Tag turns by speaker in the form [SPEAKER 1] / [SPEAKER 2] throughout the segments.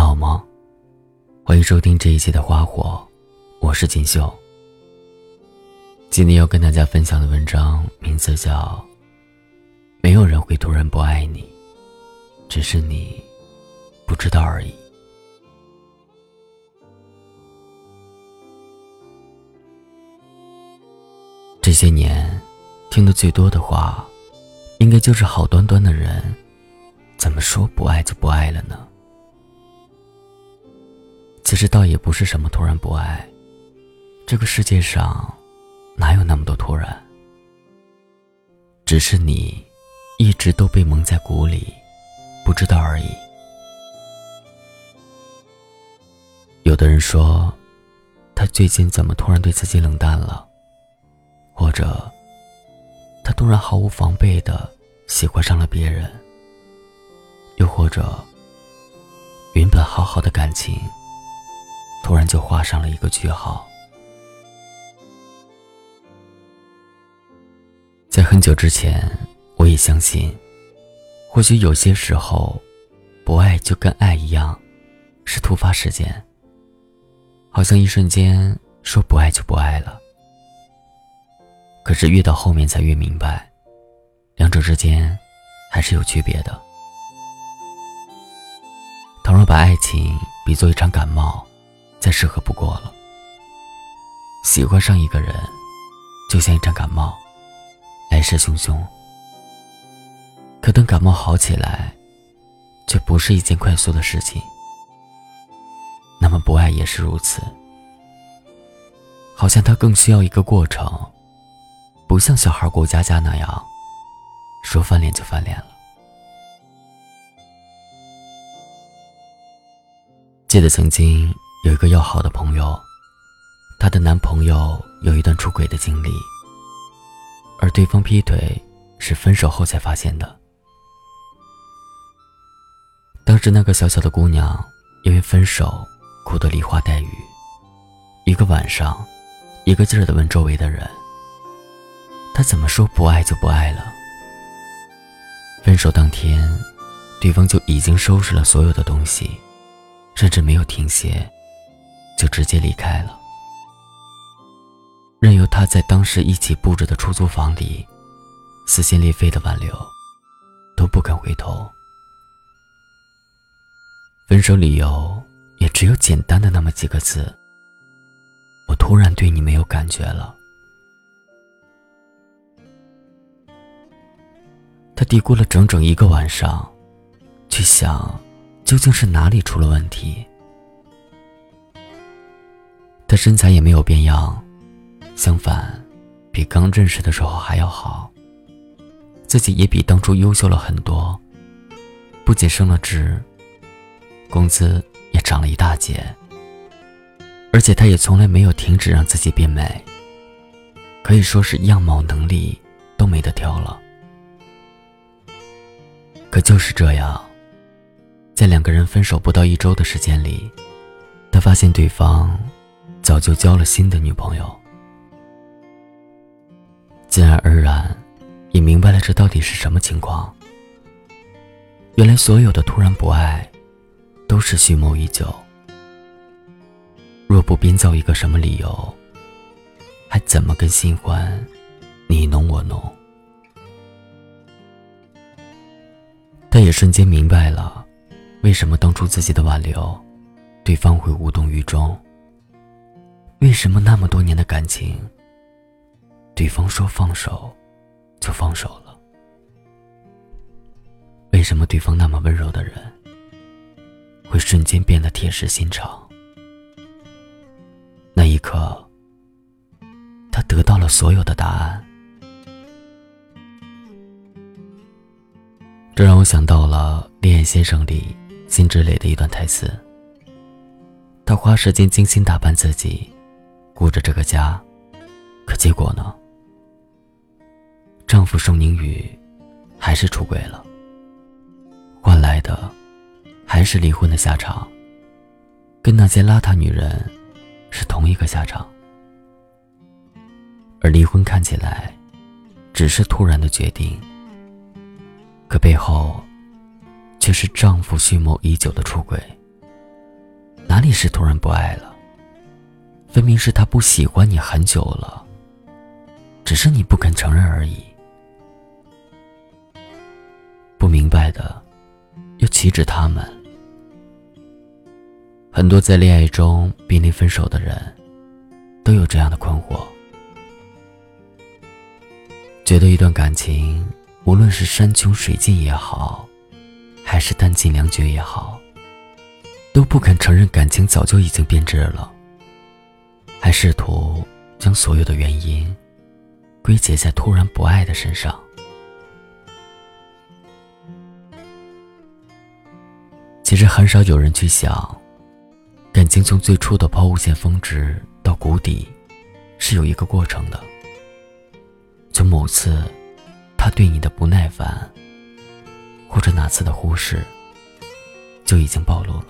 [SPEAKER 1] 们好吗？欢迎收听这一期的花火，我是锦绣。今天要跟大家分享的文章名字叫《没有人会突然不爱你，只是你不知道而已》。这些年听的最多的话，应该就是好端端的人，怎么说不爱就不爱了呢？其实倒也不是什么突然不爱，这个世界上哪有那么多突然？只是你一直都被蒙在鼓里，不知道而已。有的人说，他最近怎么突然对自己冷淡了？或者，他突然毫无防备的喜欢上了别人。又或者，原本好好的感情，突然就画上了一个句号。在很久之前，我也相信，或许有些时候，不爱就跟爱一样，是突发事件。好像一瞬间说不爱就不爱了。可是越到后面才越明白，两者之间还是有区别的。倘若把爱情比作一场感冒，再适合不过了。喜欢上一个人，就像一场感冒，来势汹汹。可等感冒好起来，却不是一件快速的事情。那么不爱也是如此，好像它更需要一个过程。不像小孩过家家那样，说翻脸就翻脸了。记得曾经有一个要好的朋友，她的男朋友有一段出轨的经历，而对方劈腿是分手后才发现的。当时那个小小的姑娘因为分手哭得梨花带雨，一个晚上，一个劲儿的问周围的人。他怎么说不爱就不爱了？分手当天，对方就已经收拾了所有的东西，甚至没有停歇，就直接离开了，任由他在当时一起布置的出租房里撕心裂肺的挽留，都不肯回头。分手理由也只有简单的那么几个字：我突然对你没有感觉了。他低估了整整一个晚上，去想究竟是哪里出了问题。他身材也没有变样，相反，比刚认识的时候还要好。自己也比当初优秀了很多，不仅升了职，工资也涨了一大截。而且他也从来没有停止让自己变美，可以说是样貌、能力都没得挑了。可就是这样，在两个人分手不到一周的时间里，他发现对方早就交了新的女朋友，自然而然也明白了这到底是什么情况。原来所有的突然不爱，都是蓄谋已久。若不编造一个什么理由，还怎么跟新欢你侬我侬？他也瞬间明白了，为什么当初自己的挽留，对方会无动于衷。为什么那么多年的感情，对方说放手，就放手了？为什么对方那么温柔的人，会瞬间变得铁石心肠？那一刻，他得到了所有的答案。这让我想到了《恋爱先生》里辛芷蕾的一段台词。她花时间精心打扮自己，顾着这个家，可结果呢？丈夫宋宁宇还是出轨了，换来的还是离婚的下场，跟那些邋遢女人是同一个下场。而离婚看起来只是突然的决定。可背后，却是丈夫蓄谋已久的出轨。哪里是突然不爱了？分明是他不喜欢你很久了，只是你不肯承认而已。不明白的，又岂止他们？很多在恋爱中濒临分手的人，都有这样的困惑：觉得一段感情，无论是山穷水尽也好，还是弹尽粮绝也好，都不肯承认感情早就已经变质了。还试图将所有的原因归结在突然不爱的身上。其实很少有人去想，感情从最初的抛物线峰值到谷底，是有一个过程的。从某次他对你的不耐烦，或者哪次的忽视，就已经暴露了。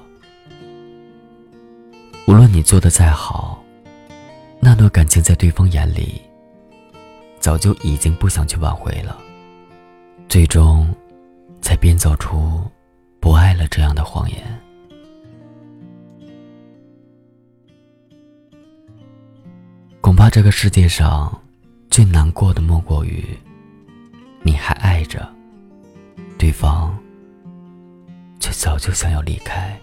[SPEAKER 1] 无论你做的再好。那段感情在对方眼里，早就已经不想去挽回了，最终，才编造出不爱了这样的谎言。恐怕这个世界上，最难过的莫过于，你还爱着，对方，却早就想要离开。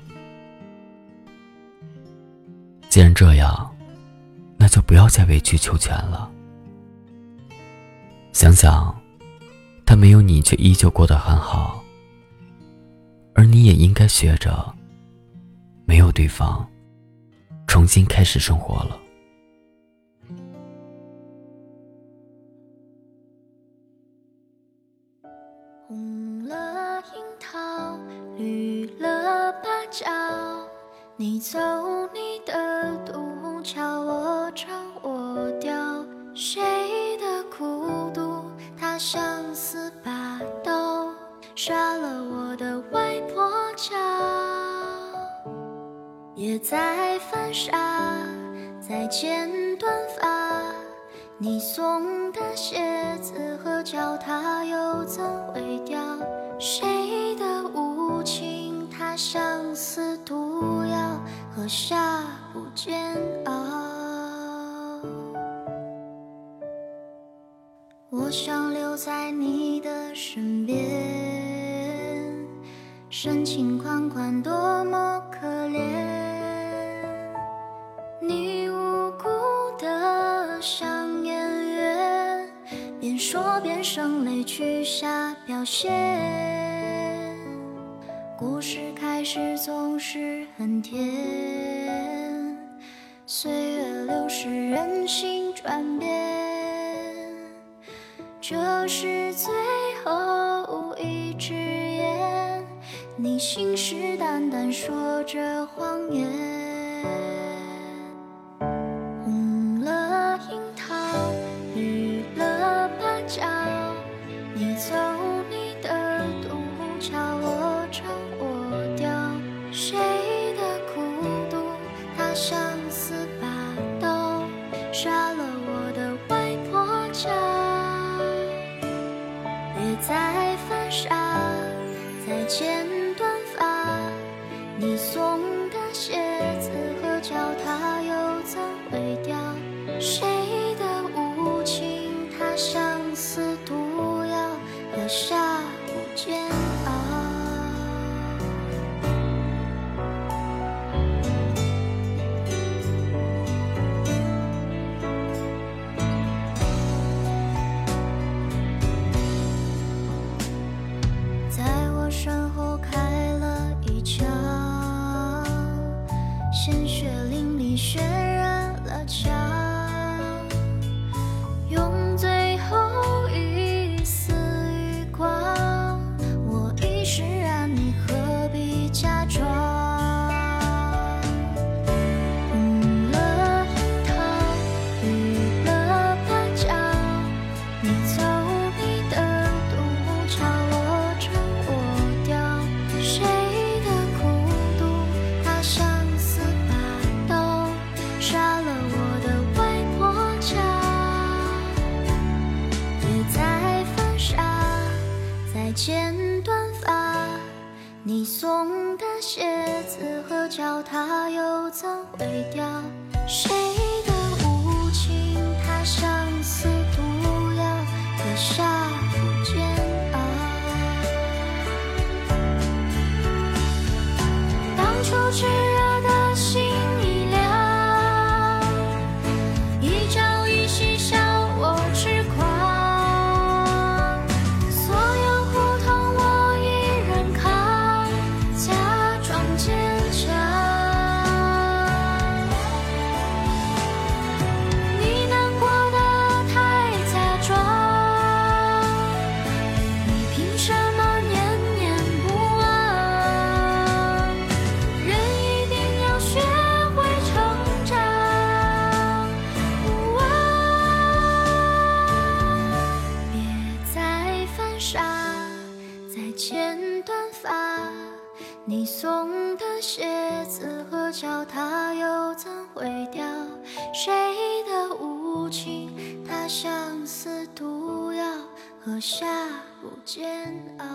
[SPEAKER 1] 既然这样。那就不要再委曲求全了。想想，他没有你却依旧过得很好，而你也应该学着没有对方，重新开始生活了。
[SPEAKER 2] 红了樱桃，绿了芭蕉，你走你的独，唱我调。谁的孤独？它像似把刀，杀了我的外婆家。也在犯傻，在剪短发。你送的鞋子和脚踏又怎会掉？谁的无情？它像似毒药。喝下不煎熬，我想留在你的身边，深情款款，多么可怜。你无辜的像演员，边说边生泪，去下表现。故事开始总是很甜，这是最后一支烟，你信誓旦旦说着谎言。山。剪短发，你送的鞋子和脚踏又怎会掉？谁的无情，他像似毒药，可下不煎熬。当初只。你送的鞋子和脚它又怎会掉？谁的无情，它像似毒药，喝下不煎熬。